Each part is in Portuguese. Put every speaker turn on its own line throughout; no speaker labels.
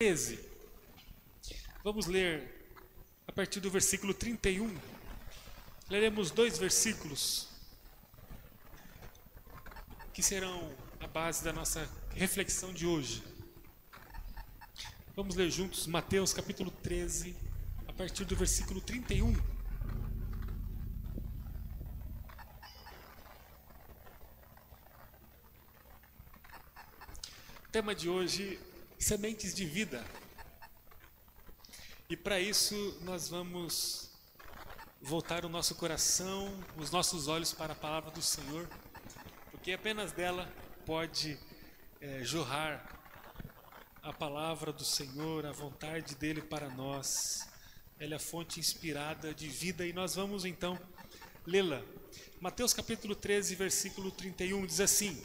13. Vamos ler a partir do versículo 31. Leremos dois versículos que serão a base da nossa reflexão de hoje. Vamos ler juntos Mateus capítulo 13, a partir do versículo 31. tema de hoje: sementes de vida. E para isso nós vamos voltar o nosso coração, os nossos olhos para a palavra do Senhor, porque apenas dela pode é, jorrar a palavra do Senhor, a vontade dele para nós. Ela é a fonte inspirada de vida e nós vamos então lê-la. Mateus capítulo 13, versículo 31 diz assim: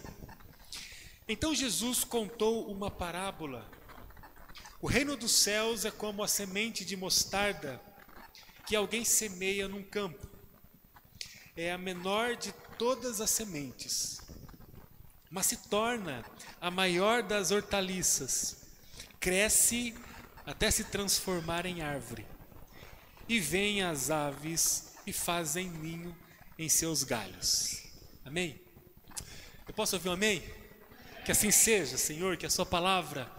então Jesus contou uma parábola. O reino dos céus é como a semente de mostarda que alguém semeia num campo. É a menor de todas as sementes, mas se torna a maior das hortaliças. Cresce até se transformar em árvore. E vêm as aves e fazem ninho em seus galhos. Amém? Eu posso ouvir um amém? Que assim seja, Senhor, que a Sua palavra,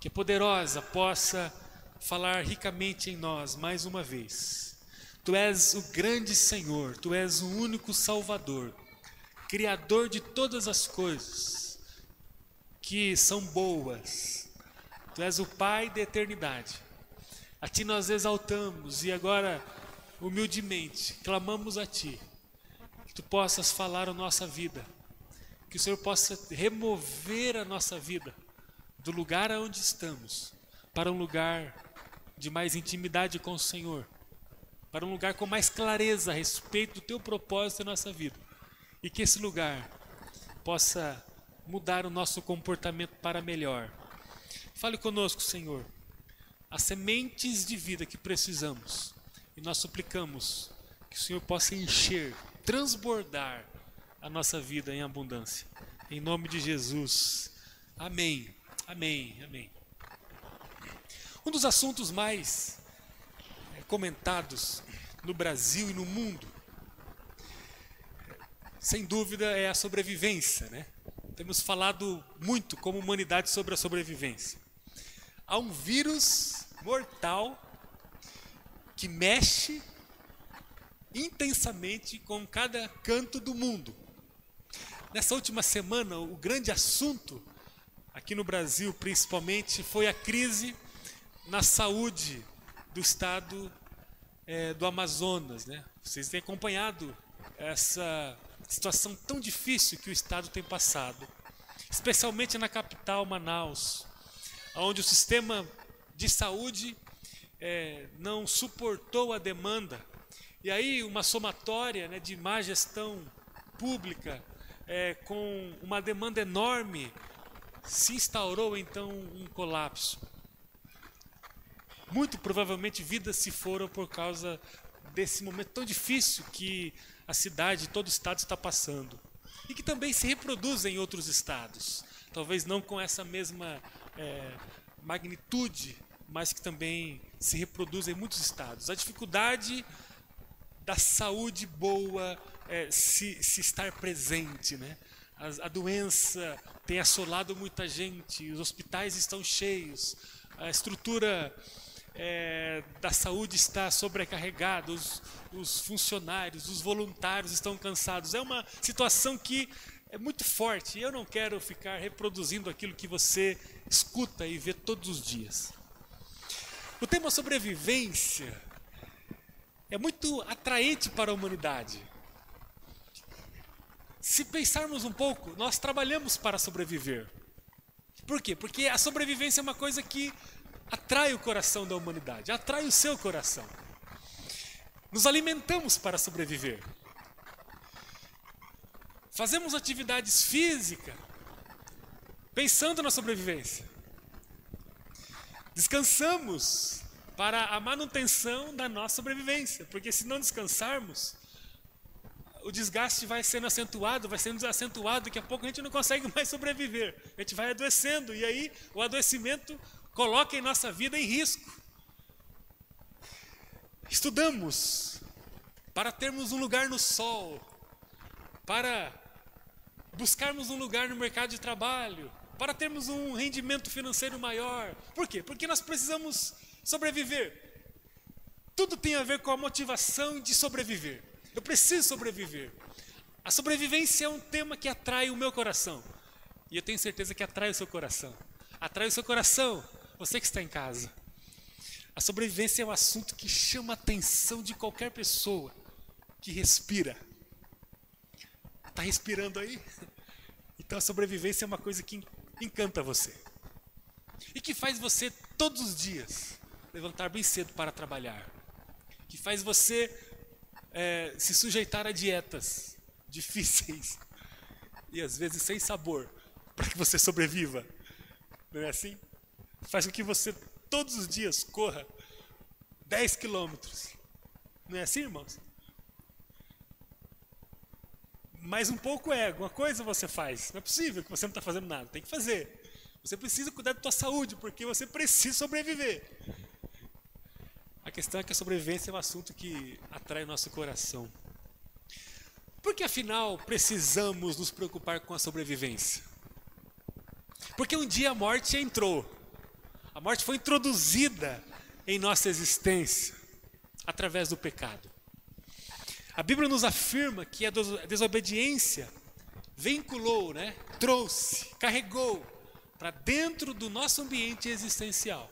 que é poderosa, possa falar ricamente em nós mais uma vez. Tu és o grande Senhor, Tu és o único Salvador, Criador de todas as coisas que são boas. Tu és o Pai da eternidade. A Ti nós exaltamos e agora, humildemente, clamamos a Ti, que Tu possas falar a nossa vida que o Senhor possa remover a nossa vida do lugar onde estamos para um lugar de mais intimidade com o Senhor, para um lugar com mais clareza a respeito do teu propósito na nossa vida. E que esse lugar possa mudar o nosso comportamento para melhor. Fale conosco, Senhor, as sementes de vida que precisamos. E nós suplicamos que o Senhor possa encher, transbordar a nossa vida em abundância. Em nome de Jesus. Amém. Amém. Amém. Um dos assuntos mais eh, comentados no Brasil e no mundo, sem dúvida, é a sobrevivência, né? Temos falado muito como humanidade sobre a sobrevivência. Há um vírus mortal que mexe intensamente com cada canto do mundo. Nessa última semana, o grande assunto, aqui no Brasil principalmente, foi a crise na saúde do estado é, do Amazonas. Né? Vocês têm acompanhado essa situação tão difícil que o estado tem passado, especialmente na capital, Manaus, onde o sistema de saúde é, não suportou a demanda. E aí, uma somatória né, de má gestão pública é, com uma demanda enorme, se instaurou então um colapso. Muito provavelmente vidas se foram por causa desse momento tão difícil que a cidade, todo o estado está passando. E que também se reproduz em outros estados. Talvez não com essa mesma é, magnitude, mas que também se reproduz em muitos estados. A dificuldade da saúde boa, é, se, se estar presente, né? A, a, doença tem assolado muita gente, os hospitais estão cheios, a estrutura é, da saúde está sobrecarregada, os, os funcionários, os voluntários estão cansados. É uma situação que é muito forte eu não quero ficar reproduzindo aquilo que você escuta e vê todos os dias. O tema sobrevivência é muito atraente para a humanidade. Se pensarmos um pouco, nós trabalhamos para sobreviver. Por quê? Porque a sobrevivência é uma coisa que atrai o coração da humanidade, atrai o seu coração. Nos alimentamos para sobreviver. Fazemos atividades físicas pensando na sobrevivência. Descansamos para a manutenção da nossa sobrevivência, porque se não descansarmos, o desgaste vai sendo acentuado, vai sendo acentuado, daqui a pouco a gente não consegue mais sobreviver. A gente vai adoecendo e aí o adoecimento coloquem nossa vida em risco. Estudamos para termos um lugar no sol, para buscarmos um lugar no mercado de trabalho, para termos um rendimento financeiro maior. Por quê? Porque nós precisamos sobreviver. Tudo tem a ver com a motivação de sobreviver. Eu preciso sobreviver. A sobrevivência é um tema que atrai o meu coração. E eu tenho certeza que atrai o seu coração. Atrai o seu coração, você que está em casa. A sobrevivência é um assunto que chama a atenção de qualquer pessoa que respira. Está respirando aí? Então a sobrevivência é uma coisa que encanta você. E que faz você todos os dias levantar bem cedo para trabalhar. Que faz você é, se sujeitar a dietas difíceis e às vezes sem sabor para que você sobreviva. Não é assim? Faz com que você todos os dias corra 10 quilômetros. Não é assim, irmãos? Mais um pouco é, alguma coisa você faz. Não é possível que você não está fazendo nada, tem que fazer. Você precisa cuidar da sua saúde, porque você precisa sobreviver. A questão é que a sobrevivência é um assunto que atrai o nosso coração. Porque afinal precisamos nos preocupar com a sobrevivência? Porque um dia a morte entrou. A morte foi introduzida em nossa existência através do pecado. A Bíblia nos afirma que a desobediência vinculou, né, trouxe, carregou para dentro do nosso ambiente existencial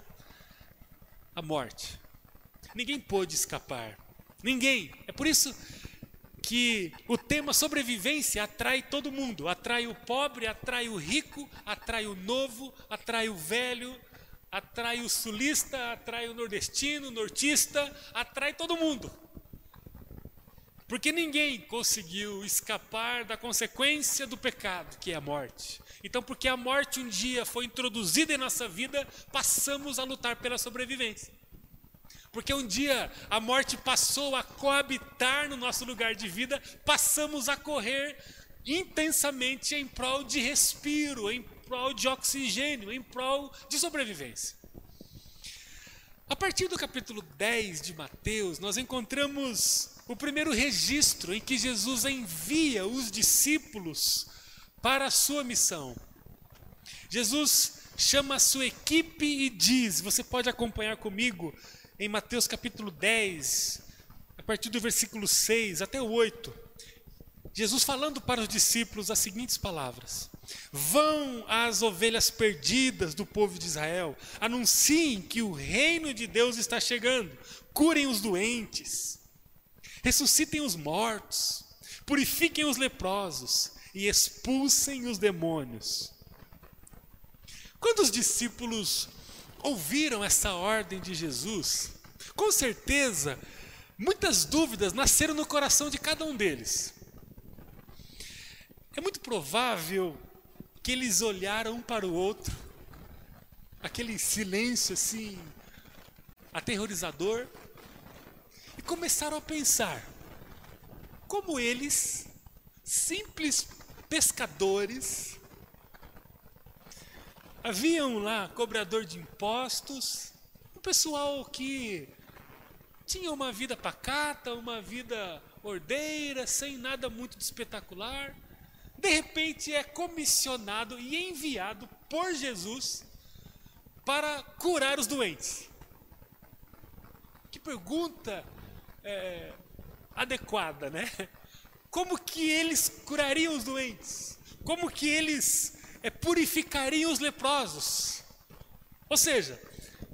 a morte. Ninguém pôde escapar. Ninguém. É por isso que o tema sobrevivência atrai todo mundo. Atrai o pobre, atrai o rico, atrai o novo, atrai o velho, atrai o sulista, atrai o nordestino, o nortista, atrai todo mundo. Porque ninguém conseguiu escapar da consequência do pecado, que é a morte. Então, porque a morte um dia foi introduzida em nossa vida, passamos a lutar pela sobrevivência. Porque um dia a morte passou a coabitar no nosso lugar de vida, passamos a correr intensamente em prol de respiro, em prol de oxigênio, em prol de sobrevivência. A partir do capítulo 10 de Mateus, nós encontramos o primeiro registro em que Jesus envia os discípulos para a sua missão. Jesus chama a sua equipe e diz: Você pode acompanhar comigo em Mateus capítulo 10, a partir do versículo 6 até o 8. Jesus falando para os discípulos as seguintes palavras: Vão às ovelhas perdidas do povo de Israel, anunciem que o reino de Deus está chegando, curem os doentes, ressuscitem os mortos, purifiquem os leprosos e expulsem os demônios. Quando os discípulos ouviram essa ordem de Jesus, com certeza, muitas dúvidas nasceram no coração de cada um deles. É muito provável que eles olharam um para o outro, aquele silêncio assim, aterrorizador, e começaram a pensar como eles, simples pescadores, haviam lá cobrador de impostos, um pessoal que tinha uma vida pacata, uma vida ordeira, sem nada muito de espetacular de repente é comissionado e enviado por Jesus para curar os doentes. Que pergunta é, adequada, né? Como que eles curariam os doentes? Como que eles é, purificariam os leprosos? Ou seja,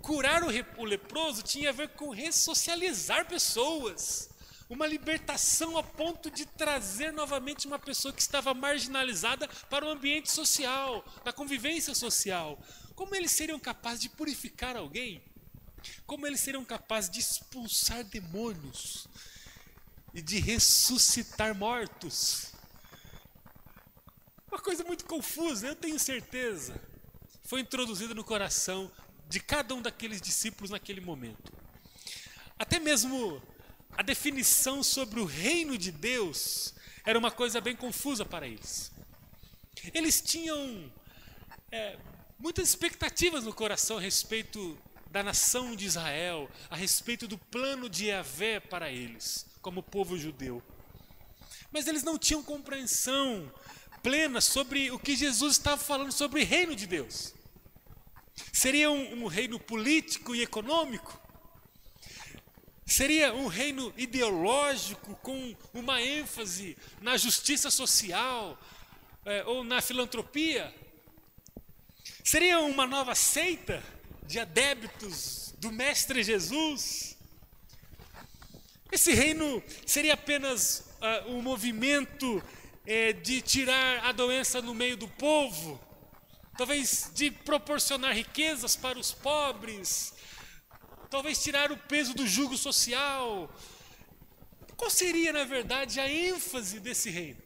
curar o, o leproso tinha a ver com ressocializar pessoas uma libertação a ponto de trazer novamente uma pessoa que estava marginalizada para o ambiente social, na convivência social. Como eles seriam capazes de purificar alguém? Como eles seriam capazes de expulsar demônios e de ressuscitar mortos? Coisa muito confusa, eu tenho certeza. Foi introduzida no coração de cada um daqueles discípulos naquele momento. Até mesmo a definição sobre o reino de Deus era uma coisa bem confusa para eles. Eles tinham é, muitas expectativas no coração a respeito da nação de Israel, a respeito do plano de Yahvé para eles, como povo judeu. Mas eles não tinham compreensão plena sobre o que Jesus estava falando sobre o reino de Deus. Seria um, um reino político e econômico? Seria um reino ideológico com uma ênfase na justiça social é, ou na filantropia? Seria uma nova seita de adébitos do Mestre Jesus? Esse reino seria apenas uh, um movimento é, de tirar a doença no meio do povo? Talvez de proporcionar riquezas para os pobres? talvez tirar o peso do jugo social. Qual seria, na verdade, a ênfase desse reino?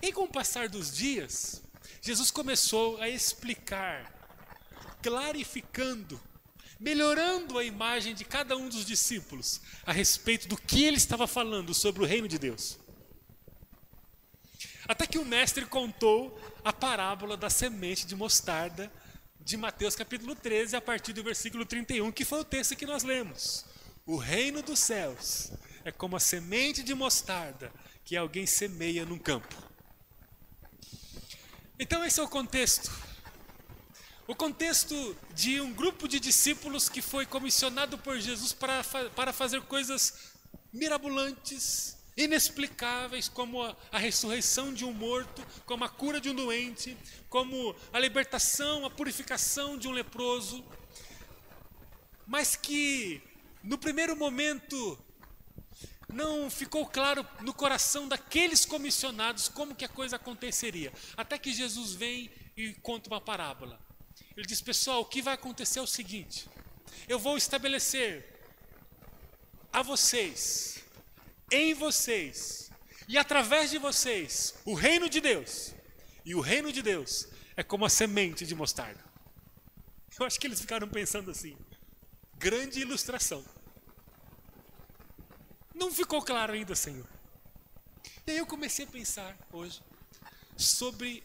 E com o passar dos dias, Jesus começou a explicar, clarificando, melhorando a imagem de cada um dos discípulos a respeito do que ele estava falando sobre o reino de Deus. Até que o mestre contou a parábola da semente de mostarda de Mateus capítulo 13, a partir do versículo 31, que foi o texto que nós lemos. O reino dos céus é como a semente de mostarda que alguém semeia num campo. Então, esse é o contexto. O contexto de um grupo de discípulos que foi comissionado por Jesus para, para fazer coisas mirabolantes, inexplicáveis, como a, a, ressurreição de um morto, como a cura de um doente, como a libertação, a purificação de um leproso, mas que no primeiro momento não ficou claro no coração daqueles comissionados como que a coisa aconteceria, até que Jesus vem e conta uma parábola. Ele diz: "Pessoal, o que vai acontecer é o seguinte: eu vou estabelecer a vocês em vocês e através de vocês o reino de Deus. E o reino de Deus é como a semente de mostarda. Eu acho que eles ficaram pensando assim. Grande ilustração. Não ficou claro ainda, Senhor. E aí eu comecei a pensar hoje sobre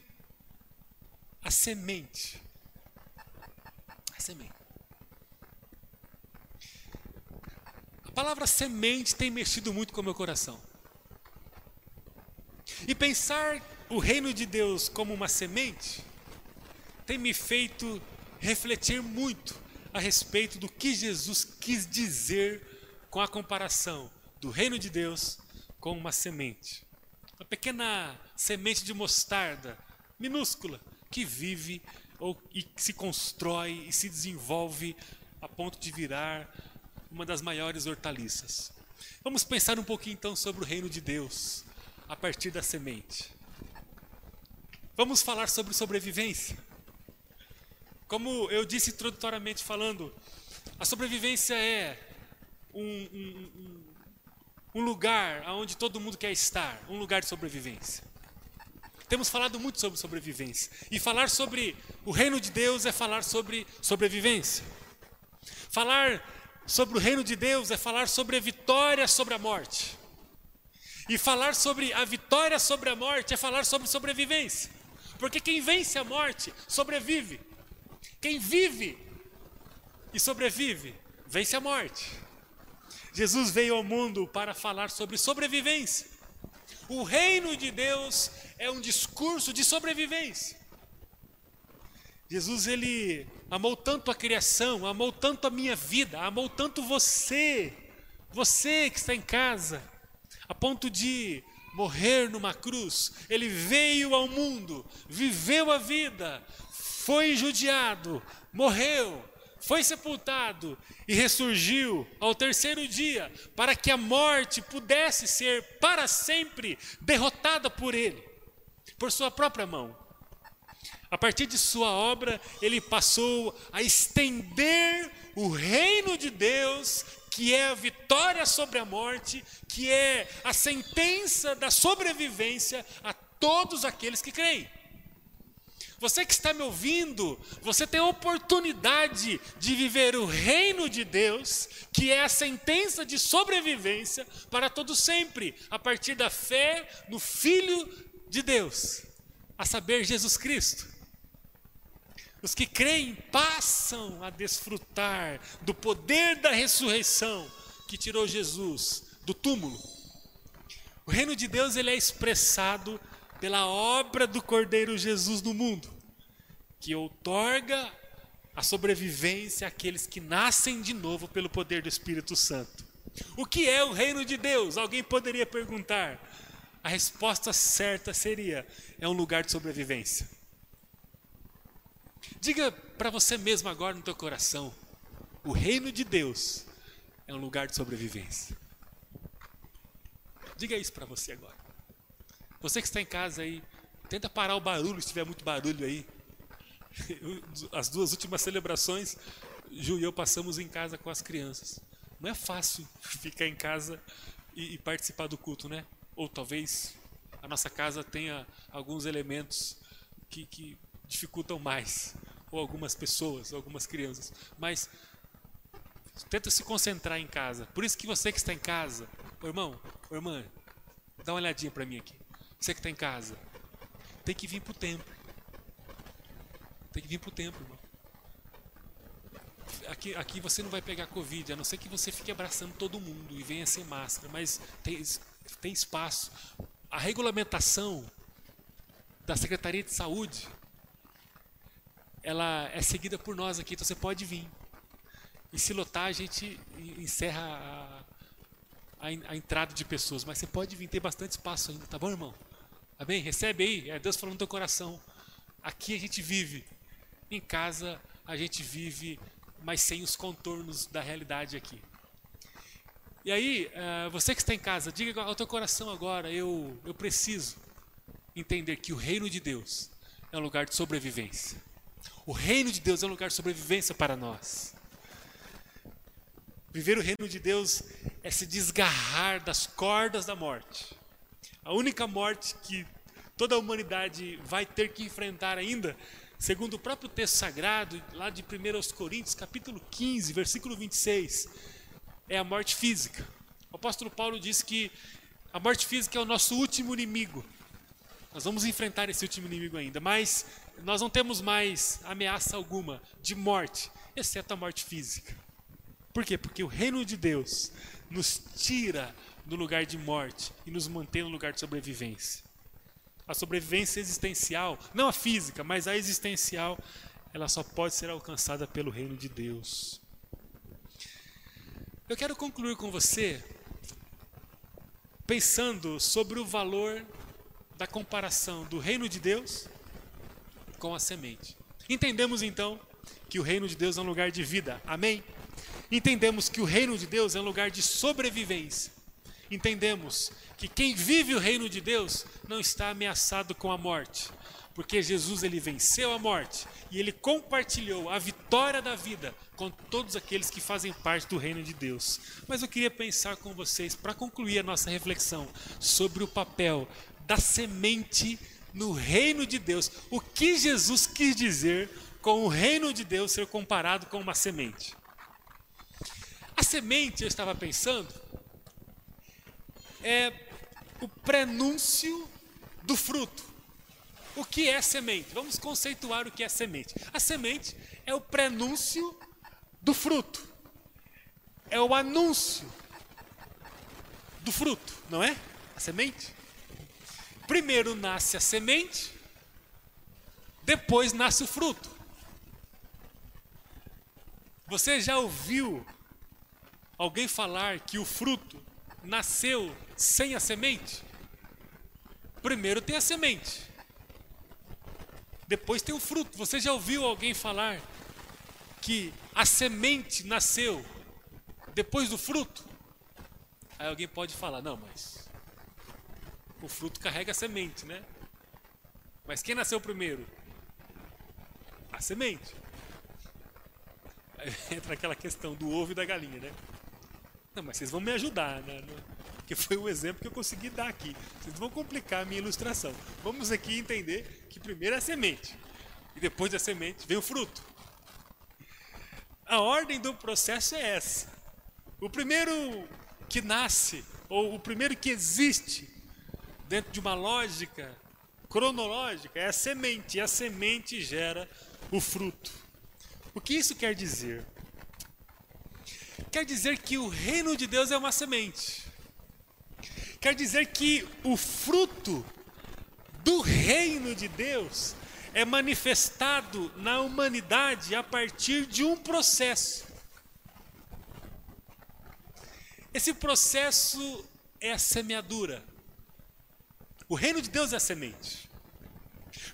a semente. A semente. Palavra semente tem mexido muito com o meu coração. E pensar o reino de Deus como uma semente tem me feito refletir muito a respeito do que Jesus quis dizer com a comparação do reino de Deus com uma semente. Uma pequena semente de mostarda, minúscula, que vive ou, e se constrói e se desenvolve a ponto de virar uma das maiores hortaliças. Vamos pensar um pouquinho então sobre o reino de Deus a partir da semente. Vamos falar sobre sobrevivência. Como eu disse introdutoriamente falando, a sobrevivência é um, um, um, lugar onde todo mundo quer estar, um lugar de sobrevivência. Temos falado muito sobre sobrevivência. E falar sobre o reino de Deus é falar sobre sobrevivência. Falar sobre o reino de Deus é falar sobre a vitória sobre a morte. E falar sobre a vitória sobre a morte é falar sobre sobrevivência. Porque quem vence a morte sobrevive. Quem vive e sobrevive vence a morte. Jesus veio ao mundo para falar sobre sobrevivência. O reino de Deus é um discurso de sobrevivência. Jesus ele amou tanto a criação, amou tanto a minha vida, amou tanto você, você que está em casa, a ponto de morrer numa cruz. Ele veio ao mundo, viveu a vida, foi judiado, morreu, foi sepultado e ressurgiu ao terceiro dia, para que a morte pudesse ser para sempre derrotada por ele, por sua própria mão. A partir de sua obra, ele passou a estender o reino de Deus, que é a vitória sobre a morte, que é a sentença da sobrevivência a todos aqueles que creem. Você que está me ouvindo, você tem a oportunidade de viver o reino de Deus, que é a sentença de sobrevivência para todo sempre, a partir da fé no Filho de Deus, a saber, Jesus Cristo. Os que creem passam a desfrutar do poder da ressurreição que tirou Jesus do túmulo. O reino de Deus ele é expressado pela obra do Cordeiro Jesus no mundo, que outorga a sobrevivência àqueles que nascem de novo pelo poder do Espírito Santo. O que é o reino de Deus? Alguém poderia perguntar. A resposta certa seria: é um lugar de sobrevivência. Diga para você mesmo agora no teu coração: o reino de Deus é um lugar de sobrevivência. Diga isso para você agora. Você que está em casa aí, tenta parar o barulho se tiver muito barulho aí. As duas últimas celebrações, Ju e eu passamos em casa com as crianças. Não é fácil ficar em casa e, e participar do culto, né? Ou talvez a nossa casa tenha alguns elementos que, que dificultam mais ou algumas pessoas, ou algumas crianças. Mas tenta se concentrar em casa. Por isso que você que está em casa, ô irmão, ô irmã, dá uma olhadinha para mim aqui. Você que está em casa, tem que vir para o templo. Tem que vir para o templo, irmão. Aqui, aqui você não vai pegar Covid, a não ser que você fique abraçando todo mundo e venha sem máscara, mas tem, tem espaço. A regulamentação da Secretaria de Saúde ela é seguida por nós aqui, então você pode vir. E se lotar, a gente encerra a, a, a, entrada de pessoas. Mas você pode vir, tem bastante espaço ainda, tá bom, irmão? Amém? Recebe aí, é Deus falando no teu coração. Aqui a gente vive. Em casa a gente vive, mas sem os contornos da realidade aqui. E aí, uh, você que está em casa, diga ao teu coração agora: eu, eu preciso entender que o reino de Deus é um lugar de sobrevivência. O reino de Deus é um lugar de sobrevivência para nós. Viver o reino de Deus é se desgarrar das cordas da morte. A única morte que toda a humanidade vai ter que enfrentar ainda, segundo o próprio texto sagrado, lá de 1 Coríntios, capítulo 15, versículo 26, é a morte física. O apóstolo Paulo diz que a morte física é o nosso último inimigo. Nós vamos enfrentar esse último inimigo ainda, mas nós não temos mais ameaça alguma de morte, exceto a morte física. Por quê? Porque o reino de Deus nos tira do lugar de morte e nos mantém no lugar de sobrevivência. A sobrevivência existencial, não a física, mas a existencial, ela só pode ser alcançada pelo reino de Deus. Eu quero concluir com você pensando sobre o valor da comparação do reino de Deus com a semente. Entendemos então que o reino de Deus é um lugar de vida. Amém? Entendemos que o reino de Deus é um lugar de sobrevivência. Entendemos que quem vive o reino de Deus não está ameaçado com a morte, porque Jesus ele venceu a morte e ele compartilhou a vitória da vida com todos aqueles que fazem parte do reino de Deus. Mas eu queria pensar com vocês para concluir a nossa reflexão sobre o papel da semente no reino de Deus. O que Jesus quis dizer com o reino de Deus ser comparado com uma semente? A semente, eu estava pensando, é o prenúncio do fruto. O que é semente? Vamos conceituar o que é semente. A semente é o prenúncio do fruto. É o anúncio do fruto, não é? A semente. Primeiro nasce a semente, depois nasce o fruto. Você já ouviu alguém falar que o fruto nasceu sem a semente? Primeiro tem a semente, depois tem o fruto. Você já ouviu alguém falar que a semente nasceu depois do fruto? Aí alguém pode falar: não, mas o fruto carrega a semente, né? Mas quem nasceu primeiro? A semente. Aí entra aquela questão do ovo e da galinha, né? Não, mas vocês vão me ajudar, né? Porque foi o exemplo que eu consegui dar aqui. Vocês vão complicar a minha ilustração. Vamos aqui entender que primeiro é a semente. E depois da semente vem o fruto. A ordem do processo é essa. O primeiro que nasce, ou o primeiro que existe, dentro de uma lógica cronológica, é a semente. E a semente gera o fruto. O que isso quer dizer? Quer dizer que o reino de Deus é uma semente. Quer dizer que o fruto do reino de Deus é manifestado na humanidade a partir de um processo. Esse processo é a semeadura. O reino de Deus é a semente.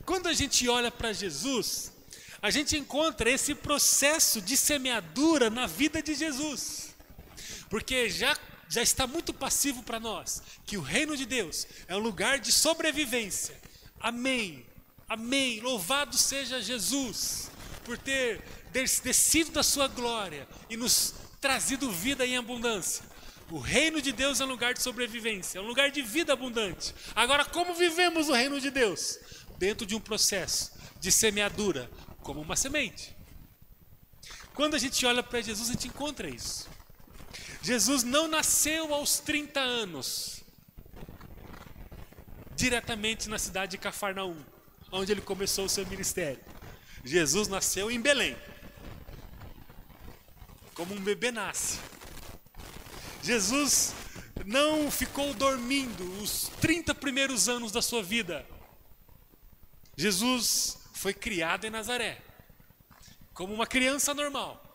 Quando a gente olha para Jesus, a gente encontra esse processo de semeadura na vida de Jesus. Porque já, já está muito passivo para nós que o reino de Deus é um lugar de sobrevivência. Amém. Amém. Louvado seja Jesus por ter descido da sua glória e nos trazido vida em abundância. O reino de Deus é um lugar de sobrevivência, é um lugar de vida abundante. Agora, como vivemos o reino de Deus? Dentro de um processo de semeadura, como uma semente. Quando a gente olha para Jesus, a gente encontra isso. Jesus não nasceu aos 30 anos, diretamente na cidade de Cafarnaum onde ele começou o seu ministério. Jesus nasceu em Belém, como um bebê nasce. Jesus não ficou dormindo os 30 primeiros anos da sua vida. Jesus foi criado em Nazaré, como uma criança normal.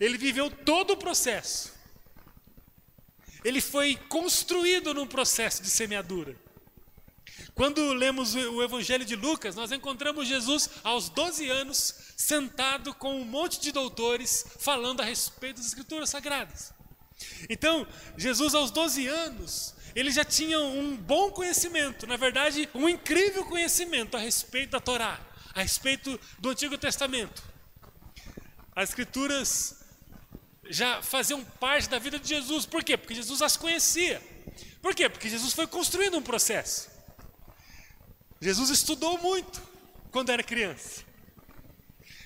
Ele viveu todo o processo. Ele foi construído num processo de semeadura. Quando lemos o Evangelho de Lucas, nós encontramos Jesus aos 12 anos, sentado com um monte de doutores, falando a respeito das Escrituras Sagradas. Então, Jesus, aos 12 anos, ele já tinha um bom conhecimento, na verdade, um incrível conhecimento a respeito da Torá, a respeito do Antigo Testamento. As Escrituras já faziam parte da vida de Jesus, por quê? Porque Jesus as conhecia. Por quê? Porque Jesus foi construindo um processo. Jesus estudou muito quando era criança.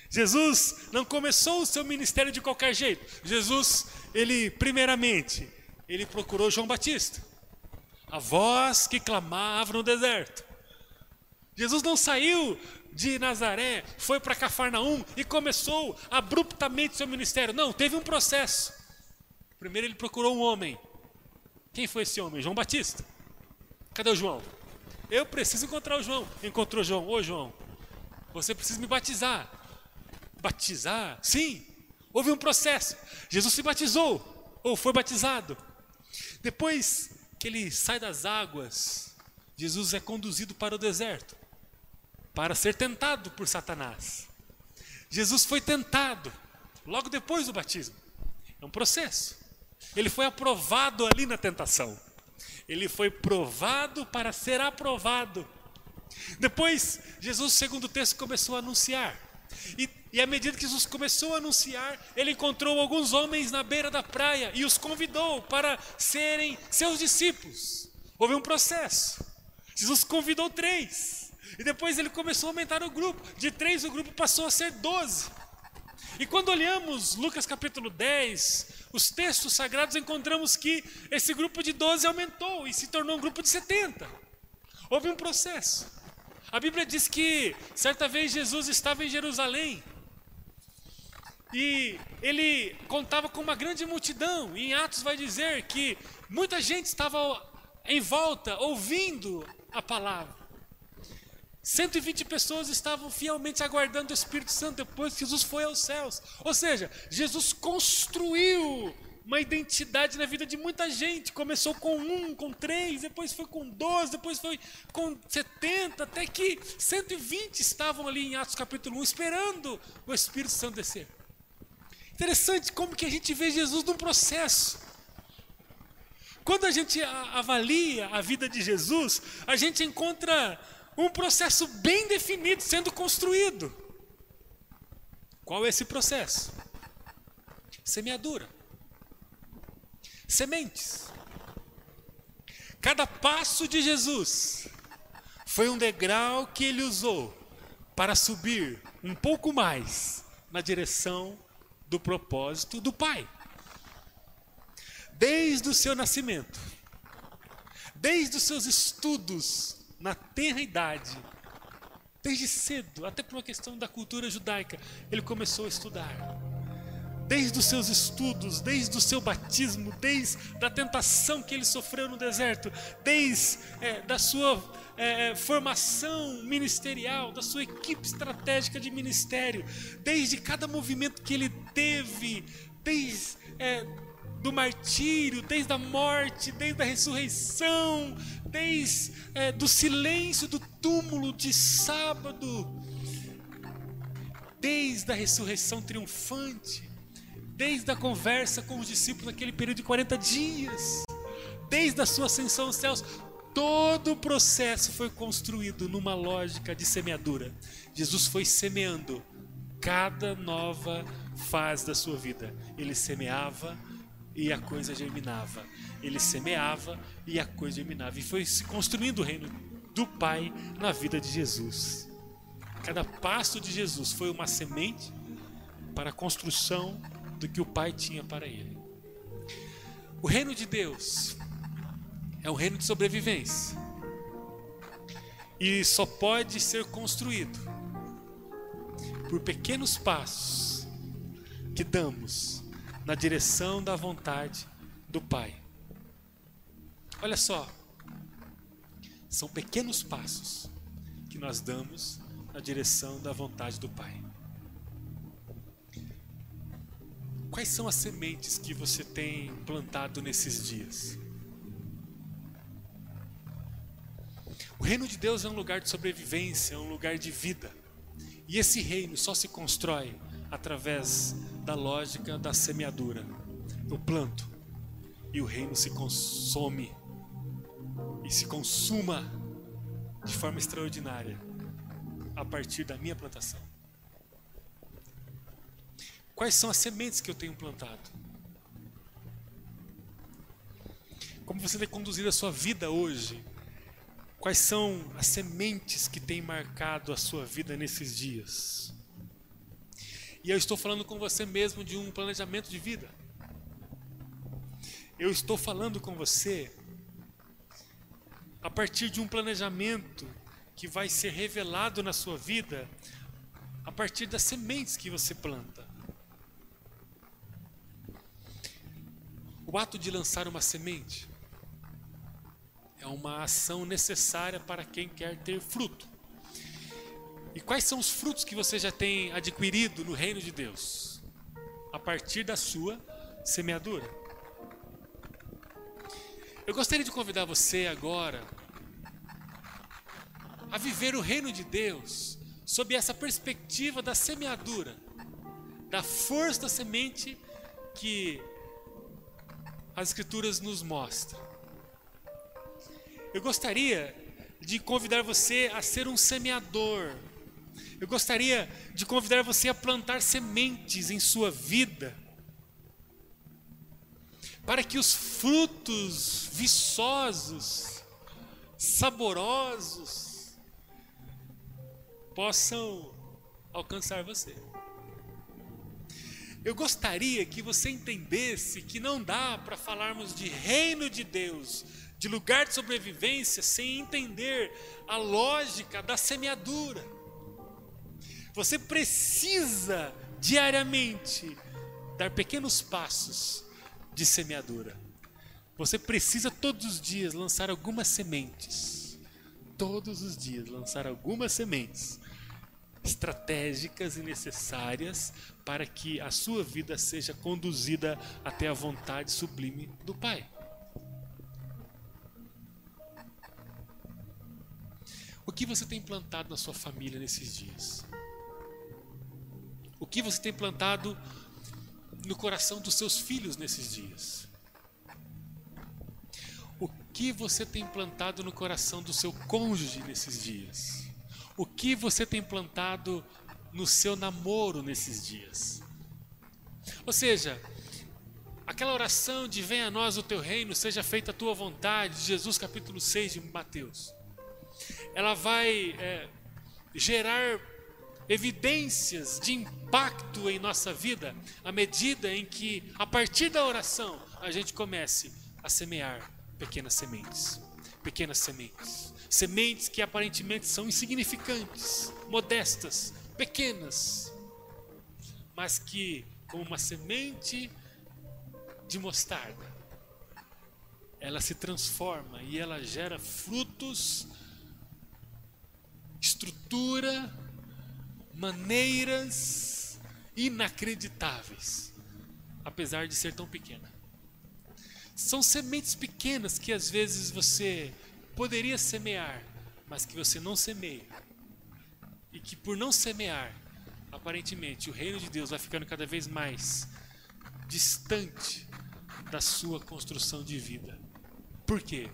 Jesus não começou o seu ministério de qualquer jeito. Jesus, ele primeiramente, ele procurou João Batista, a voz que clamava no deserto. Jesus não saiu de Nazaré, foi para Cafarnaum e começou abruptamente seu ministério. Não, teve um processo. Primeiro ele procurou um homem. Quem foi esse homem? João Batista. Cadê o João? Eu preciso encontrar o João. Encontrou João. Ô João, você precisa me batizar. Batizar? Sim. Houve um processo. Jesus se batizou, ou foi batizado. Depois que ele sai das águas, Jesus é conduzido para o deserto para ser tentado por Satanás. Jesus foi tentado logo depois do batismo. É um processo. Ele foi aprovado ali na tentação ele foi provado para ser aprovado. Depois, Jesus, segundo o texto, começou a anunciar. E, e à medida que Jesus começou a anunciar, ele encontrou alguns homens na beira da praia e os convidou para serem seus discípulos. Houve um processo. Jesus convidou três. E depois ele começou a aumentar o grupo. De três, o grupo passou a ser doze. E quando olhamos Lucas capítulo 10, os textos sagrados, encontramos que esse grupo de 12 aumentou e se tornou um grupo de 70. Houve um processo. A Bíblia diz que certa vez Jesus estava em Jerusalém e ele contava com uma grande multidão. E em Atos vai dizer que muita gente estava em volta ouvindo a palavra. 120 pessoas estavam fielmente aguardando o Espírito Santo depois que Jesus foi aos céus. Ou seja, Jesus construiu uma identidade na vida de muita gente. Começou com um, com três, depois foi com doze, depois foi com setenta, até que 120 estavam ali em Atos capítulo 1 esperando o Espírito Santo descer. Interessante como que a gente vê Jesus num processo. Quando a gente avalia a vida de Jesus, a gente encontra um processo bem definido sendo construído. Qual é esse processo? Semeadura. Sementes. Cada passo de Jesus foi um degrau que ele usou para subir um pouco mais na direção do propósito do Pai. Desde o seu nascimento, desde os seus estudos na tenra idade, Desde cedo, até por uma questão da cultura judaica, ele começou a estudar. Desde os seus estudos, desde o seu batismo, desde a tentação que ele sofreu no deserto, desde é, da sua é, formação ministerial, da sua equipe estratégica de ministério, desde cada movimento que ele teve, desde é, do martírio, desde a morte, desde a ressurreição, desde é, do silêncio do túmulo de sábado, desde a ressurreição triunfante, desde a conversa com os discípulos naquele período de 40 dias, desde a sua ascensão aos céus, todo o processo foi construído numa lógica de semeadura. Jesus foi semeando cada nova fase da sua vida. Ele semeava e a coisa germinava. Ele semeava e a coisa germinava. E foi se construindo o reino do Pai na vida de Jesus. Cada passo de Jesus foi uma semente para a construção do que o Pai tinha para ele. O reino de Deus é um reino de sobrevivência. E só pode ser construído por pequenos passos que damos na direção da vontade do Pai. Olha só, são pequenos passos que nós damos na direção da vontade do Pai. Quais são as sementes que você tem plantado nesses dias? O reino de Deus é um lugar de sobrevivência, é um lugar de vida. E esse reino só se constrói através da lógica da semeadura. Eu planto e o reino se consome e se consuma de forma extraordinária a partir da minha plantação. Quais são as sementes que eu tenho plantado? Como você tem conduzido a sua vida hoje? Quais são as sementes que têm marcado a sua vida nesses dias? E eu estou falando com você mesmo de um planejamento de vida. Eu estou falando com você a partir de um planejamento que vai ser revelado na sua vida a partir das sementes que você planta. O ato de lançar uma semente é uma ação necessária para quem quer ter fruto. E quais são os frutos que você já tem adquirido no reino de Deus? A partir da sua semeadura. Eu gostaria de convidar você agora a viver o reino de Deus sob essa perspectiva da semeadura, da força da semente que as Escrituras nos mostram. Eu gostaria de convidar você a ser um semeador. Eu gostaria de convidar você a plantar sementes em sua vida, para que os frutos viçosos, saborosos, possam alcançar você. Eu gostaria que você entendesse que não dá para falarmos de reino de Deus de lugar de sobrevivência sem entender a lógica da semeadura. Você precisa diariamente dar pequenos passos de semeadura. Você precisa todos os dias lançar algumas sementes. Todos os dias lançar algumas sementes estratégicas e necessárias para que a sua vida seja conduzida até a vontade sublime do Pai. O que você tem plantado na sua família nesses dias? O que você tem plantado no coração dos seus filhos nesses dias? O que você tem plantado no coração do seu cônjuge nesses dias? O que você tem plantado no seu namoro nesses dias? Ou seja, aquela oração de venha a nós o teu reino, seja feita a tua vontade, Jesus capítulo 6 de Mateus ela vai é, gerar evidências de impacto em nossa vida à medida em que, a partir da oração, a gente comece a semear pequenas sementes, pequenas sementes, Sementes que aparentemente são insignificantes, modestas, pequenas, mas que, como uma semente de mostarda, ela se transforma e ela gera frutos, estrutura, maneiras inacreditáveis, apesar de ser tão pequena. São sementes pequenas que às vezes você poderia semear, mas que você não semeia. E que por não semear, aparentemente o reino de Deus vai ficando cada vez mais distante da sua construção de vida. Por quê?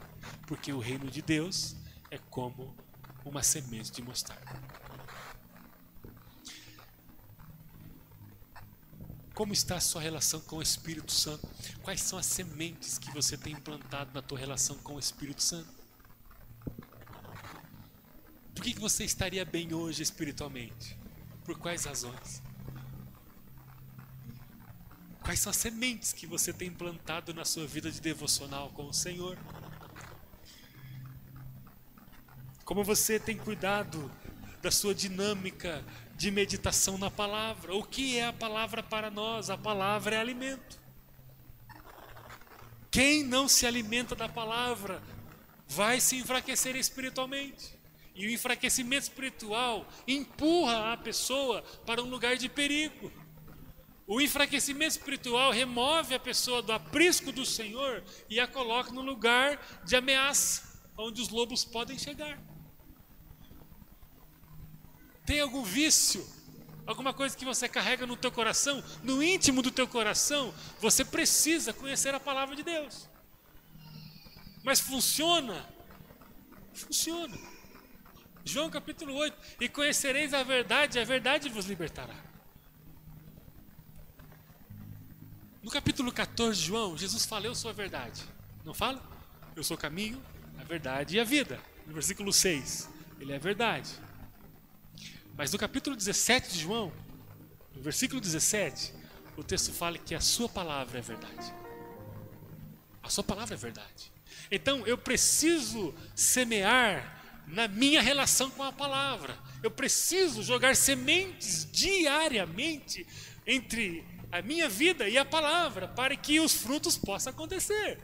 Porque o reino de Deus é como uma semente de mostarda. Como está a sua relação com o Espírito Santo? Quais são as sementes que você tem implantado na tua relação com o Espírito Santo? Por que, você estaria bem hoje espiritualmente? Por quais razões? Quais são as sementes que você tem implantado na sua vida de devocional com o Senhor? Como você tem cuidado da sua dinâmica de meditação na palavra. O que é a palavra para nós? A palavra é alimento. Quem não se alimenta da palavra vai se enfraquecer espiritualmente. E o enfraquecimento espiritual empurra a pessoa para um lugar de perigo. O enfraquecimento espiritual remove a pessoa do aprisco do Senhor e a coloca no lugar de ameaça, onde os lobos podem chegar. Tem algum vício? Alguma coisa que você carrega no teu coração, no íntimo do teu coração, você precisa conhecer a palavra de Deus. Mas funciona? Funciona. João capítulo 8: E conhecereis a verdade, a verdade vos libertará. No capítulo 14 de João, Jesus fala: Eu sou a verdade. Não fala? Eu sou o caminho, a verdade e a vida. No versículo 6, ele é a verdade. Mas no capítulo 17 de João, no versículo 17, o texto fala que a sua palavra é verdade. A sua palavra é verdade. Então eu preciso semear na minha relação com a palavra. Eu preciso jogar sementes diariamente entre a minha vida e a palavra para que os frutos possam acontecer.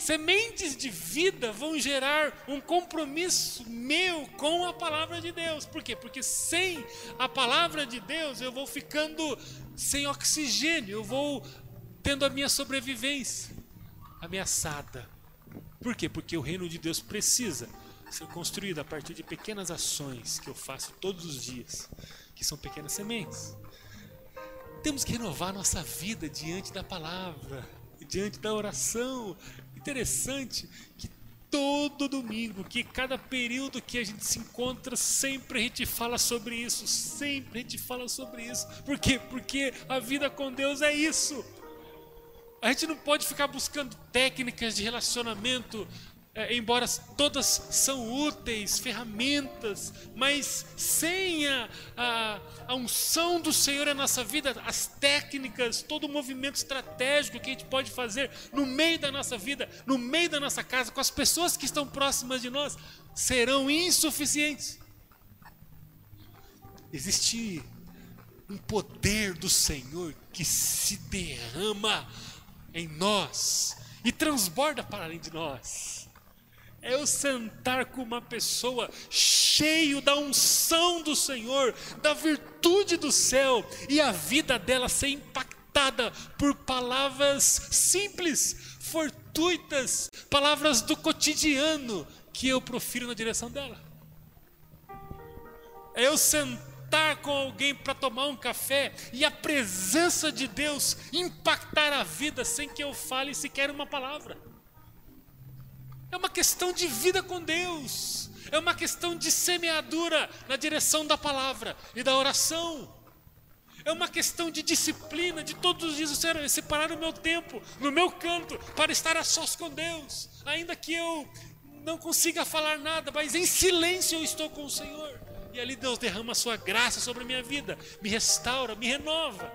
Sementes de vida vão gerar um compromisso meu com a palavra de Deus. Por quê? Porque sem a palavra de Deus eu vou ficando sem oxigênio, eu vou tendo a minha sobrevivência ameaçada. Por quê? Porque o reino de Deus precisa ser construído a partir de pequenas ações que eu faço todos os dias, que são pequenas sementes. Temos que renovar nossa vida diante da palavra, diante da oração, Interessante que todo domingo, que cada período que a gente se encontra, sempre a gente fala sobre isso, sempre a gente fala sobre isso. Por quê? Porque a vida com Deus é isso. A gente não pode ficar buscando técnicas de relacionamento é, embora todas são úteis, ferramentas, mas sem a, a, a, unção do Senhor na nossa vida, as técnicas, todo o movimento estratégico que a gente pode fazer no meio da nossa vida, no meio da nossa casa, com as pessoas que estão próximas de nós, serão insuficientes. Existe um poder do Senhor que se derrama em nós e transborda para além de nós é eu sentar com uma pessoa cheio da unção do Senhor, da virtude do céu, e a vida dela ser impactada por palavras simples, fortuitas, palavras do cotidiano que eu profiro na direção dela. É eu sentar com alguém para tomar um café e a presença de Deus impactar a vida sem que eu fale sequer uma palavra. É uma questão de vida com Deus. É uma questão de semeadura na direção da palavra e da oração. É uma questão de disciplina, de todos os dias separar o meu tempo, no meu canto, para estar a sós com Deus. Ainda que eu não consiga falar nada, mas em silêncio eu estou com o Senhor. E ali Deus derrama a sua graça sobre a minha vida, me restaura, me renova.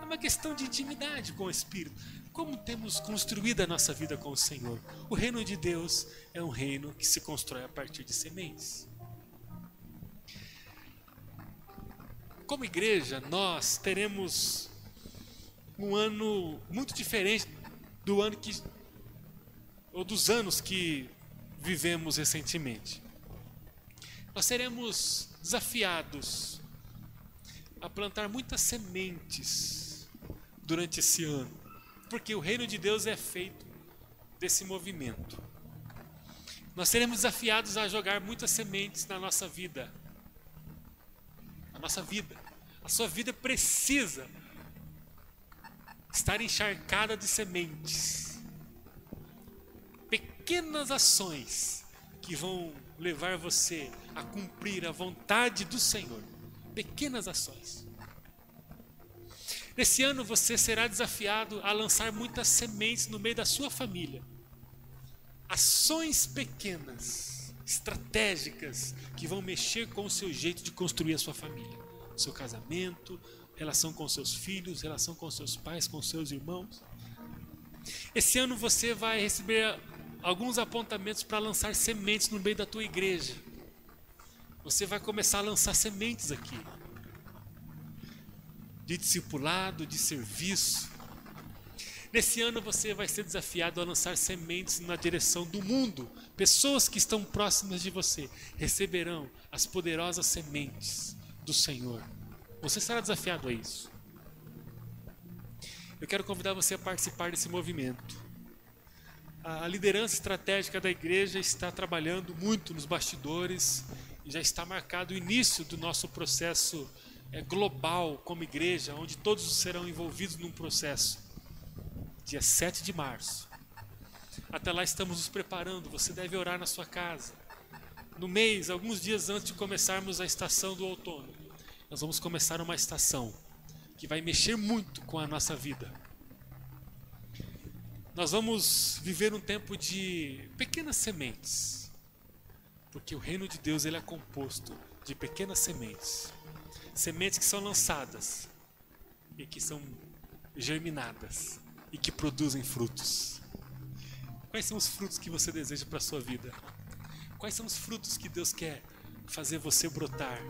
É uma questão de intimidade com o Espírito. Como temos construído a nossa vida com o Senhor? O reino de Deus é um reino que se constrói a partir de sementes. Como igreja, nós teremos um ano muito diferente do ano que ou dos anos que vivemos recentemente. Nós seremos desafiados a plantar muitas sementes durante esse ano porque o reino de Deus é feito desse movimento. Nós seremos desafiados a jogar muitas sementes na nossa vida. A nossa vida. A sua vida precisa estar encharcada de sementes. Pequenas ações que vão levar você a cumprir a vontade do Senhor. Pequenas ações. Nesse ano você será desafiado a lançar muitas sementes no meio da sua família. Ações pequenas, estratégicas, que vão mexer com o seu jeito de construir a sua família. Seu casamento, relação com seus filhos, relação com seus pais, com seus irmãos. Esse ano você vai receber alguns apontamentos para lançar sementes no meio da tua igreja. Você vai começar a lançar sementes aqui de discipulado, de serviço. Nesse ano você vai ser desafiado a lançar sementes na direção do mundo. Pessoas que estão próximas de você receberão as poderosas sementes do Senhor. Você será desafiado a isso. Eu quero convidar você a participar desse movimento. A liderança estratégica da igreja está trabalhando muito nos bastidores e já está marcado o início do nosso processo é, global como igreja, onde todos serão envolvidos num processo. Dia 7 de março. Até lá estamos nos preparando. Você deve orar na sua casa. No mês, alguns dias antes de começarmos a estação do outono, nós vamos começar uma estação que vai mexer muito com a nossa vida. Nós vamos viver um tempo de pequenas sementes, porque o reino de Deus ele é composto de pequenas sementes sementes que são lançadas e que são germinadas e que produzem frutos. Quais são os frutos que você deseja para a sua vida? Quais são os frutos que Deus quer fazer você brotar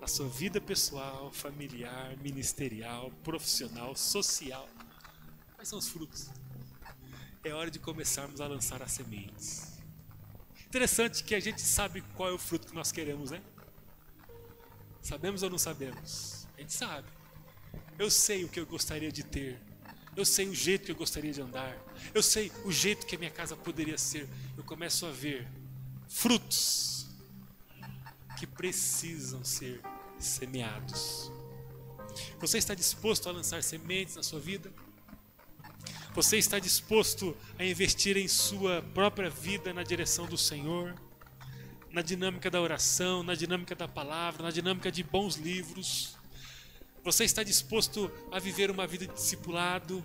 na sua vida pessoal, familiar, ministerial, profissional, social? Quais são os frutos? É hora de começarmos a lançar as sementes. Interessante que a gente sabe qual é o fruto que nós queremos, né? Sabemos ou não sabemos? A gente sabe. Eu sei o que eu gostaria de ter. Eu sei o jeito que eu gostaria de andar. Eu sei o jeito que a minha casa poderia ser. Eu começo a ver frutos que precisam ser semeados. Você está disposto a lançar sementes na sua vida? Você está disposto a investir em sua própria vida na direção do Senhor? Na dinâmica da oração, na dinâmica da palavra, na dinâmica de bons livros. Você está disposto a viver uma vida de discipulado,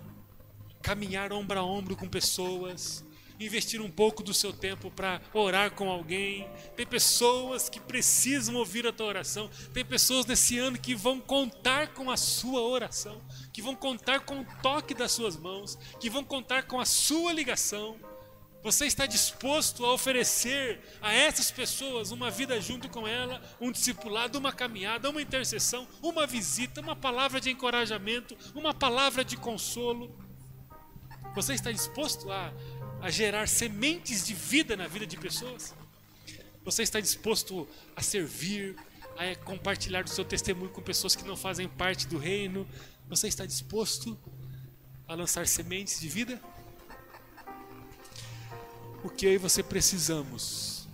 caminhar ombro a ombro com pessoas, investir um pouco do seu tempo para orar com alguém. Tem pessoas que precisam ouvir a tua oração. Tem pessoas nesse ano que vão contar com a sua oração, que vão contar com o toque das suas mãos, que vão contar com a sua ligação. Você está disposto a oferecer a essas pessoas uma vida junto com ela, um discipulado, uma caminhada, uma intercessão, uma visita, uma palavra de encorajamento, uma palavra de consolo? Você está disposto a, a gerar sementes de vida na vida de pessoas? Você está disposto a servir, a compartilhar o seu testemunho com pessoas que não fazem parte do reino? Você está disposto a lançar sementes de vida? O que e você precisamos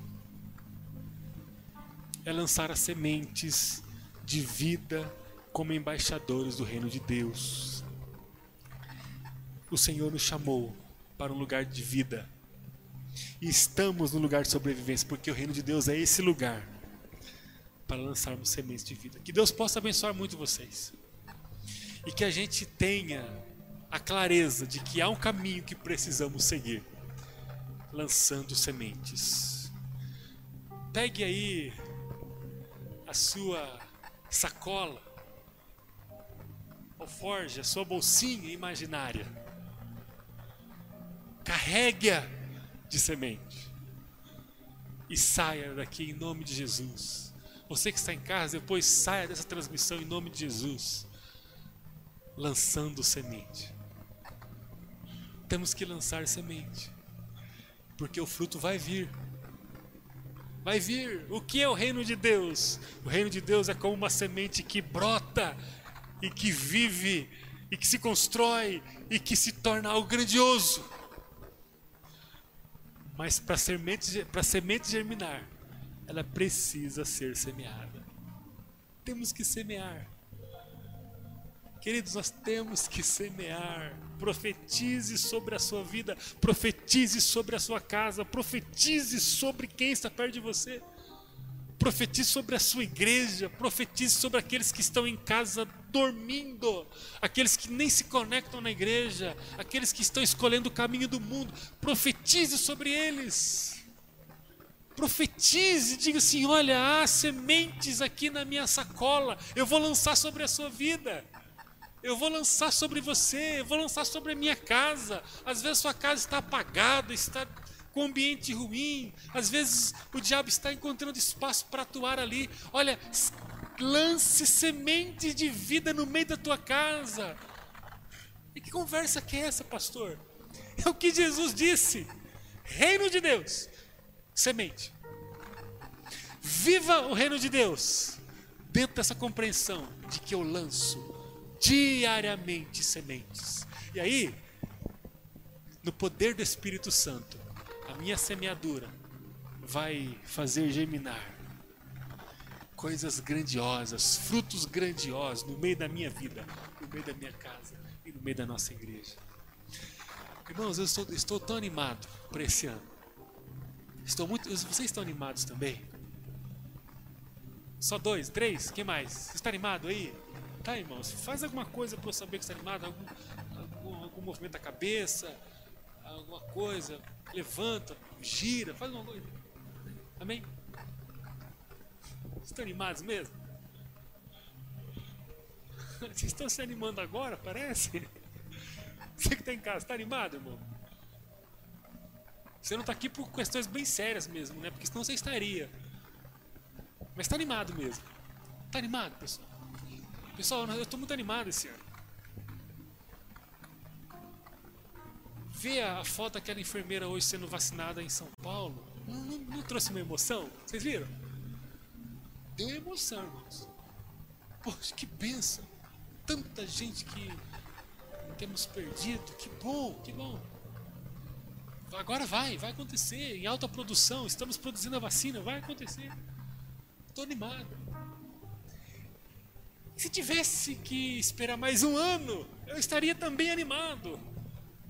é lançar as sementes de vida como embaixadores do reino de Deus. O Senhor nos chamou para um lugar de vida. E estamos no lugar de sobrevivência, porque o reino de Deus é esse lugar para lançarmos sementes de vida. Que Deus possa abençoar muito vocês. E que a gente tenha a clareza de que há um caminho que precisamos seguir lançando sementes. Pegue aí a sua sacola, alforge, a sua bolsinha imaginária Carregue-a de semente. E saia daqui em nome de Jesus. Você que está em casa, depois saia dessa transmissão em nome de Jesus. Lançando semente. Temos que lançar semente. Porque o fruto vai vir. Vai vir. O que é o reino de Deus? O reino de Deus é como uma semente que brota e que vive e que se constrói e que se torna algo grandioso. Mas para semente, para semente germinar, ela precisa ser semeada. Temos que semear. Queridos, nós temos que semear. Profetize sobre a sua vida, profetize sobre a sua casa, profetize sobre quem está perto de você. Profetize sobre a sua igreja, profetize sobre aqueles que estão em casa dormindo, aqueles que nem se conectam na igreja, aqueles que estão escolhendo o caminho do mundo. Profetize sobre eles. Profetize, diga assim: olha, há sementes aqui na minha sacola, eu vou lançar sobre a sua vida. Eu vou lançar sobre você, eu vou lançar sobre a minha casa. Às vezes sua casa está apagada, está com ambiente ruim. Às vezes o diabo está encontrando espaço para atuar ali. Olha, lance sementes de vida no meio da tua casa. E que conversa que é essa, pastor? É o que Jesus disse. Reino de Deus, semente. Viva o reino de Deus dentro dessa compreensão de que eu lanço diariamente sementes. E aí, no poder do Espírito Santo, a minha semeadura vai fazer germinar coisas grandiosas, frutos grandiosos no meio da minha vida, no meio da minha casa e no meio da nossa igreja. Irmãos, eu estou, estou tão animado para esse ano. Estou muito. Vocês estão animados também? Só dois, três? Quem mais? Você está animado aí? Tá, irmãos? Faz alguma coisa para eu saber que está animado, algum, algum, algum movimento da cabeça, alguma coisa. Levanta, gira, faz alguma coisa. Amém? Estão animados mesmo? Vocês estão se animando agora, parece? Você que está em casa, está animado, irmão? Você não está aqui por questões bem sérias mesmo, né? Porque senão você estaria. Mas está animado mesmo. Está animado, pessoal? Pessoal, eu estou muito animado esse ano. Ver a foto daquela enfermeira hoje sendo vacinada em São Paulo não, não, trouxe uma emoção? Vocês viram? Deu emoção, irmãos. Poxa, que benção. Tanta gente que temos perdido. Que bom, que bom. Agora vai, vai acontecer. Em alta produção, estamos produzindo a vacina, vai acontecer. Estou animado. Se tivesse que esperar mais um ano, eu estaria também animado.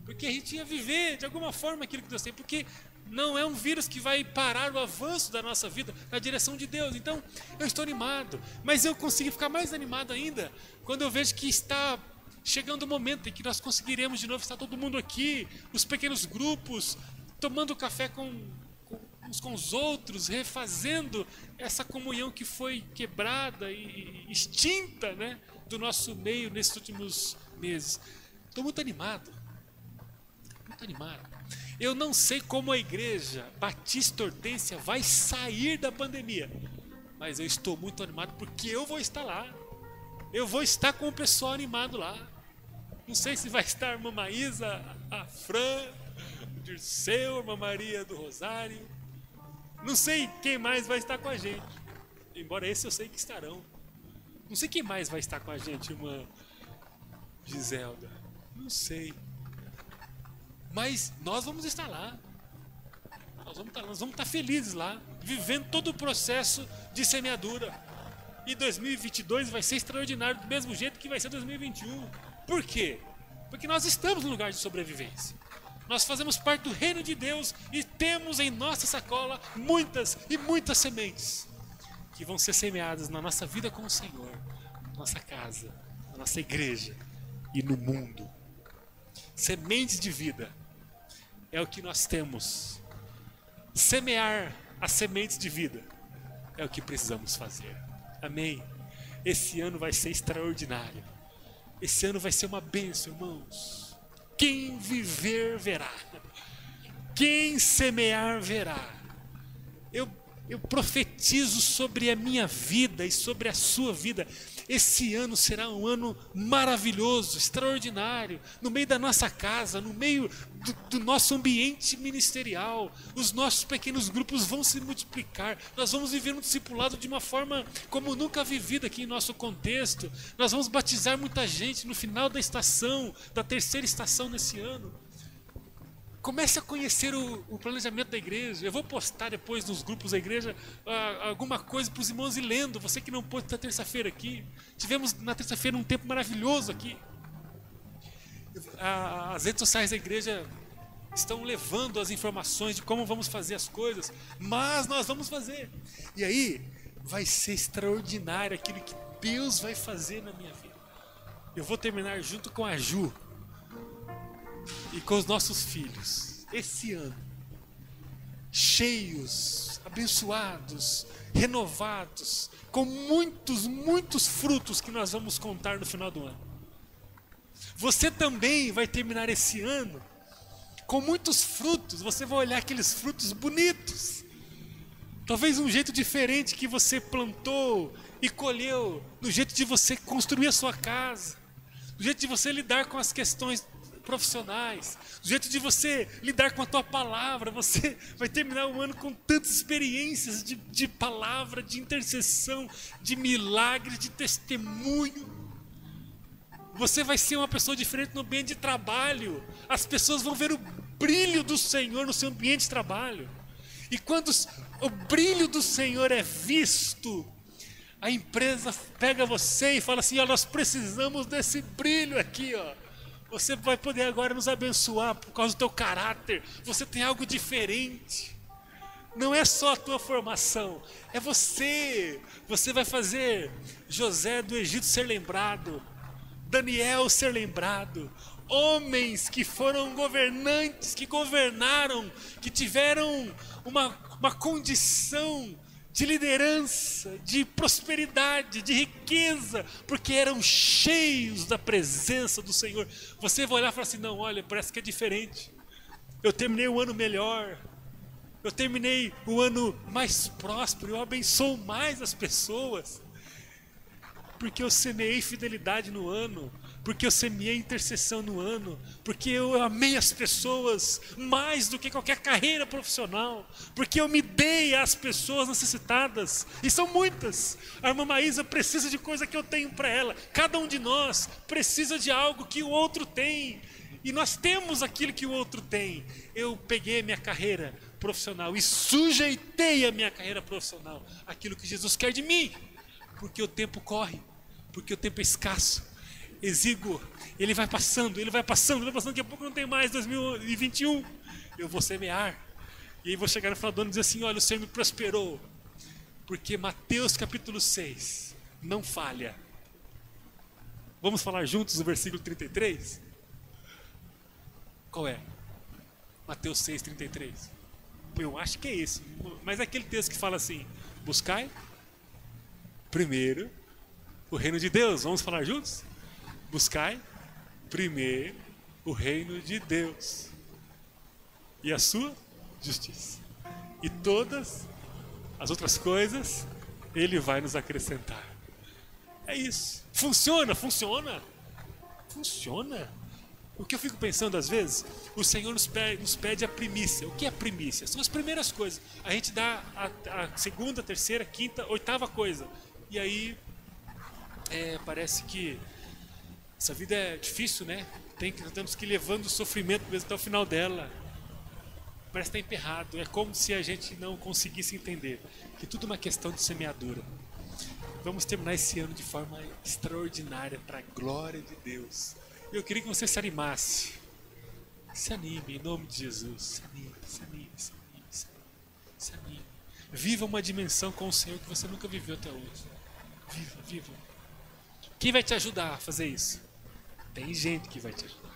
Porque a gente ia viver de alguma forma aquilo que Deus tem. Porque não é um vírus que vai parar o avanço da nossa vida na direção de Deus. Então, eu estou animado. Mas eu consigo ficar mais animado ainda quando eu vejo que está chegando o momento em que nós conseguiremos de novo estar todo mundo aqui, os pequenos grupos, tomando café com uns com os outros, refazendo essa comunhão que foi quebrada e extinta né, do nosso meio nesses últimos meses. Estou muito animado. Muito animado. Eu não sei como a igreja Batista Hortência vai sair da pandemia, mas eu estou muito animado porque eu vou estar lá. Eu vou estar com o pessoal animado lá. Não sei se vai estar a irmã Maísa, a Fran, o Dirceu, a irmã Maria do Rosário, não sei quem mais vai estar com a gente. Embora esse eu sei que estarão. Não sei quem mais vai estar com a gente, irmã Giselda. Não sei. Mas nós vamos estar lá. Nós vamos estar, nós vamos estar felizes lá, vivendo todo o processo de semeadura. E 2022 vai ser extraordinário do mesmo jeito que vai ser 2021. Por quê? Porque nós estamos no lugar de sobrevivência. Nós fazemos parte do reino de Deus e temos em nossa sacola muitas e muitas sementes que vão ser semeadas na nossa vida com o Senhor, na nossa casa, na nossa igreja e no mundo. Sementes de vida é o que nós temos. Semear as sementes de vida é o que precisamos fazer. Amém. Esse ano vai ser extraordinário. Esse ano vai ser uma bênção, irmãos. Quem viver, verá. Quem semear verá. Eu, eu profetizo sobre a minha vida e sobre a sua vida. Esse ano será um ano maravilhoso, extraordinário, no meio da nossa casa, no meio do, do, nosso ambiente ministerial. Os nossos pequenos grupos vão se multiplicar. Nós vamos viver um discipulado de uma forma como nunca vivida aqui em nosso contexto. Nós vamos batizar muita gente no final da estação, da terceira estação nesse ano. Comece a conhecer o, o, planejamento da igreja. Eu vou postar depois nos grupos da igreja uh, alguma coisa para os irmãos ir lendo. Você que não pôde estar terça-feira aqui. Tivemos na terça-feira um tempo maravilhoso aqui. Uh, as redes sociais da igreja estão levando as informações de como vamos fazer as coisas, mas nós vamos fazer. E aí vai ser extraordinário aquilo que Deus vai fazer na minha vida. Eu vou terminar junto com a Ju e com os nossos filhos esse ano, cheios, abençoados, renovados, com muitos, muitos frutos que nós vamos contar no final do ano. Você também vai terminar esse ano com muitos frutos, você vai olhar aqueles frutos bonitos. Talvez um jeito diferente que você plantou e colheu, no jeito de você construir a sua casa, no jeito de você lidar com as questões profissionais, do jeito de você lidar com a tua palavra. Você vai terminar o ano com tantas experiências de, de palavra, de intercessão, de milagre, de testemunho. Você vai ser uma pessoa diferente no ambiente de trabalho. As pessoas vão ver o brilho do Senhor no seu ambiente de trabalho. E quando o brilho do Senhor é visto, a empresa pega você e fala assim: ó, nós precisamos desse brilho aqui, ó. Você vai poder agora nos abençoar por causa do teu caráter. Você tem algo diferente. Não é só a tua formação, é você. Você vai fazer José do Egito ser lembrado, Daniel ser lembrado, homens que foram governantes, que governaram, que tiveram uma, uma condição de liderança, de prosperidade, de riqueza, porque eram cheios da presença do Senhor. Você vai olhar e falar assim: não, olha, parece que é diferente. Eu terminei o ano melhor, eu terminei o ano mais próspero, eu abençoo mais as pessoas, porque eu semeei fidelidade no ano, porque eu semeei intercessão no ano, porque eu amei as pessoas mais do que qualquer carreira profissional, porque eu me dei às pessoas necessitadas, e são muitas. A irmã Maísa precisa de coisa que eu tenho para ela, cada um de nós precisa de algo que o outro tem, e nós temos aquilo que o outro tem. Eu peguei a minha carreira profissional e sujeitei a minha carreira profissional aquilo que Jesus quer de mim, porque o tempo corre, porque o tempo é escasso exíguo. Ele vai passando, ele vai passando, ele vai passando, daqui a pouco não tem mais 2021. Eu vou semear. E aí vou chegar no final do ano e dizer assim: olha, o Senhor me prosperou. Porque Mateus capítulo 6 não falha. Vamos falar juntos o versículo 33? Qual é? Mateus 6, 33. Eu acho que é esse. Mas é aquele texto que fala assim: buscai primeiro o reino de Deus. Vamos falar juntos? Buscai primeiro o reino de Deus e a sua justiça. E todas as outras coisas ele vai nos acrescentar. É isso. Funciona, funciona. Funciona. O que eu fico pensando às vezes, o Senhor nos pede, nos pede a primícia. O que é primícia? São as primeiras coisas. A gente dá a, a segunda, terceira, quinta, oitava coisa. E aí é, parece que essa vida é difícil, né? Tem, temos que ir levando o sofrimento mesmo até o final dela. Parece estar emperrado. É como se a gente não conseguisse entender que tudo é uma questão de semeadura. Vamos terminar esse ano de forma extraordinária para a glória de Deus. Eu queria que você se animasse. Se anime em nome de Jesus. Se anime, se anime, se anime, se anime. Se anime. Viva uma dimensão com o Senhor que você nunca viveu até hoje. Viva, viva. Quem vai te ajudar a fazer isso? Tem gente que vai te ajudar.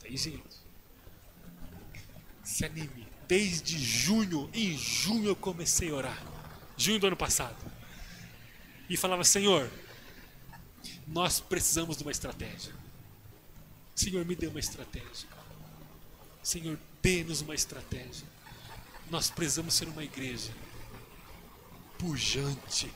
Tem gente. Se anime. Desde junho, em junho eu comecei a orar. Junho do ano passado. E falava, Senhor, nós precisamos de uma estratégia. Senhor, me dê uma estratégia. Senhor, dê-nos uma estratégia. Nós precisamos ser uma igreja pujante,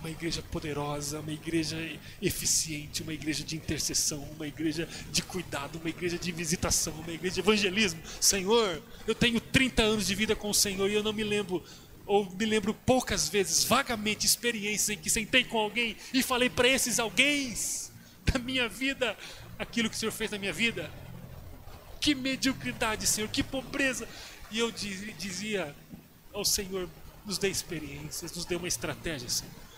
uma igreja poderosa, uma igreja eficiente, uma igreja de intercessão, uma igreja de cuidado, uma igreja de visitação, uma igreja de evangelismo. Senhor, eu tenho 30 anos de vida com o Senhor e eu não me lembro ou me lembro poucas vezes, vagamente, experiências em que sentei com alguém e falei para esses alguém da minha vida aquilo que o Senhor fez na minha vida. Que mediocridade, Senhor, que pobreza. E eu dizia ao Senhor: nos dê experiências, nos dê uma estratégia, Senhor.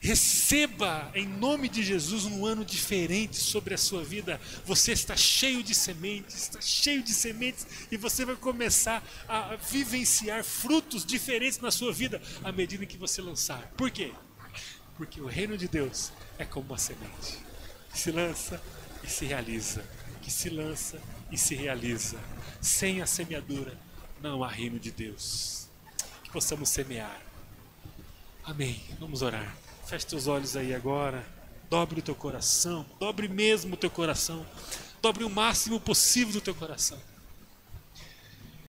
Receba em nome de Jesus um ano diferente sobre a sua vida. Você está cheio de sementes, está cheio de sementes e você vai começar a vivenciar frutos diferentes na sua vida à medida que você lançar. Por quê? Porque o reino de Deus é como uma semente que se lança e se realiza, que se lança e se realiza. Sem a semeadura não há reino de Deus. Que possamos semear. Amém. Vamos orar. Feche teus olhos aí agora. Dobre o teu coração. Dobre mesmo o teu coração. Dobre o máximo possível do teu coração.